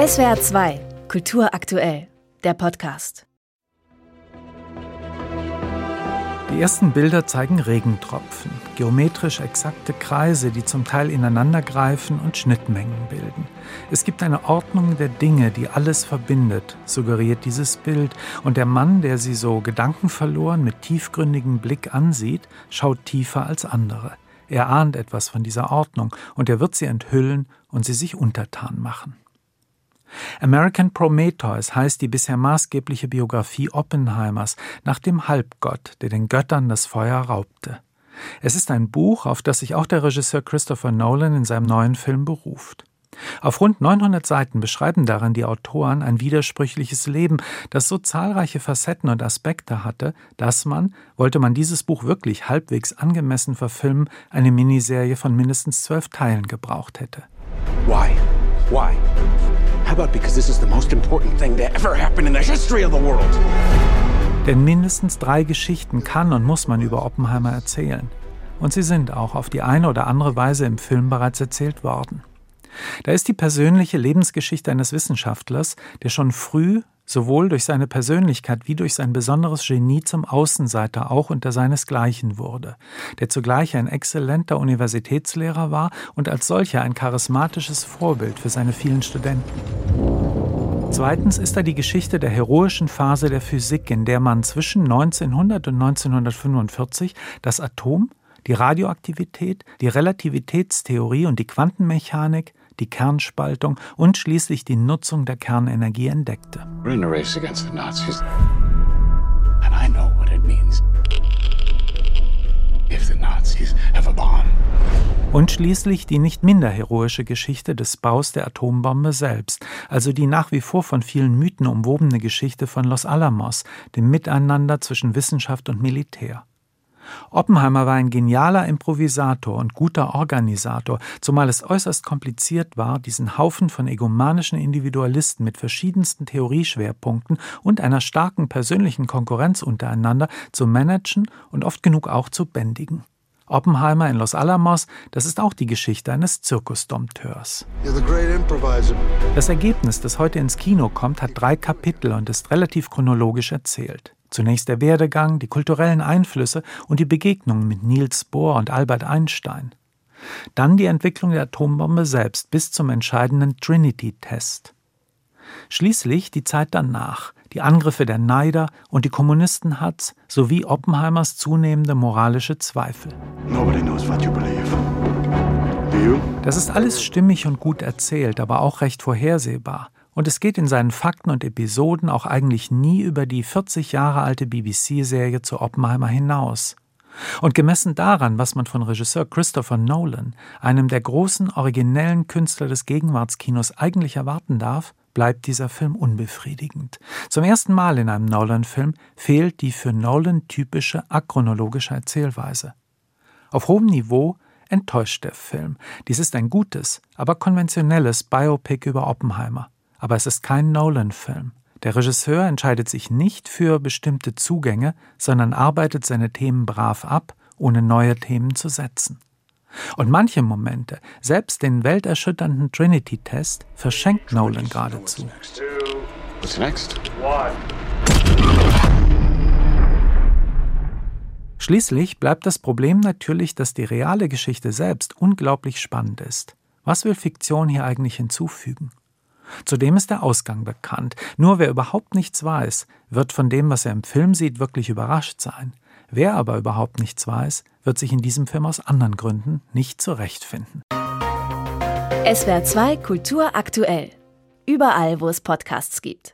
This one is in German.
SWR 2, Kultur aktuell, der Podcast. Die ersten Bilder zeigen Regentropfen, geometrisch exakte Kreise, die zum Teil ineinandergreifen und Schnittmengen bilden. Es gibt eine Ordnung der Dinge, die alles verbindet, suggeriert dieses Bild, und der Mann, der sie so gedankenverloren mit tiefgründigem Blick ansieht, schaut tiefer als andere. Er ahnt etwas von dieser Ordnung, und er wird sie enthüllen und sie sich untertan machen. American Prometheus heißt die bisher maßgebliche Biografie Oppenheimers nach dem Halbgott, der den Göttern das Feuer raubte. Es ist ein Buch, auf das sich auch der Regisseur Christopher Nolan in seinem neuen Film beruft. Auf rund 900 Seiten beschreiben darin die Autoren ein widersprüchliches Leben, das so zahlreiche Facetten und Aspekte hatte, dass man, wollte man dieses Buch wirklich halbwegs angemessen verfilmen, eine Miniserie von mindestens zwölf Teilen gebraucht hätte. Why? Why? How about because this is the most important thing to ever happen in the history of the world? Denn mindestens drei Geschichten kann und muss man über Oppenheimer erzählen. Und sie sind auch auf die eine oder andere Weise im Film bereits erzählt worden. Da ist die persönliche Lebensgeschichte eines Wissenschaftlers, der schon früh sowohl durch seine Persönlichkeit wie durch sein besonderes Genie zum Außenseiter auch unter seinesgleichen wurde, der zugleich ein exzellenter Universitätslehrer war und als solcher ein charismatisches Vorbild für seine vielen Studenten. Zweitens ist da die Geschichte der heroischen Phase der Physik, in der man zwischen 1900 und 1945 das Atom, die Radioaktivität, die Relativitätstheorie und die Quantenmechanik die Kernspaltung und schließlich die Nutzung der Kernenergie entdeckte. Und schließlich die nicht minder heroische Geschichte des Baus der Atombombe selbst, also die nach wie vor von vielen Mythen umwobene Geschichte von Los Alamos, dem Miteinander zwischen Wissenschaft und Militär. Oppenheimer war ein genialer Improvisator und guter Organisator, zumal es äußerst kompliziert war, diesen Haufen von egomanischen Individualisten mit verschiedensten Theorieschwerpunkten und einer starken persönlichen Konkurrenz untereinander zu managen und oft genug auch zu bändigen. Oppenheimer in Los Alamos, das ist auch die Geschichte eines Zirkusdompteurs. Das Ergebnis, das heute ins Kino kommt, hat drei Kapitel und ist relativ chronologisch erzählt. Zunächst der Werdegang, die kulturellen Einflüsse und die Begegnungen mit Niels Bohr und Albert Einstein. Dann die Entwicklung der Atombombe selbst bis zum entscheidenden Trinity-Test. Schließlich die Zeit danach, die Angriffe der Neider und die Kommunistenhatz sowie Oppenheimers zunehmende moralische Zweifel. Das ist alles stimmig und gut erzählt, aber auch recht vorhersehbar. Und es geht in seinen Fakten und Episoden auch eigentlich nie über die 40 Jahre alte BBC-Serie zu Oppenheimer hinaus. Und gemessen daran, was man von Regisseur Christopher Nolan, einem der großen originellen Künstler des Gegenwartskinos, eigentlich erwarten darf, bleibt dieser Film unbefriedigend. Zum ersten Mal in einem Nolan-Film fehlt die für Nolan typische achronologische Erzählweise. Auf hohem Niveau enttäuscht der Film. Dies ist ein gutes, aber konventionelles Biopic über Oppenheimer. Aber es ist kein Nolan-Film. Der Regisseur entscheidet sich nicht für bestimmte Zugänge, sondern arbeitet seine Themen brav ab, ohne neue Themen zu setzen. Und manche Momente, selbst den welterschütternden Trinity-Test, verschenkt Nolan geradezu. Schließlich bleibt das Problem natürlich, dass die reale Geschichte selbst unglaublich spannend ist. Was will Fiktion hier eigentlich hinzufügen? Zudem ist der Ausgang bekannt. Nur wer überhaupt nichts weiß, wird von dem, was er im Film sieht, wirklich überrascht sein. Wer aber überhaupt nichts weiß, wird sich in diesem Film aus anderen Gründen nicht zurechtfinden. SWR 2 Kultur aktuell. Überall, wo es Podcasts gibt.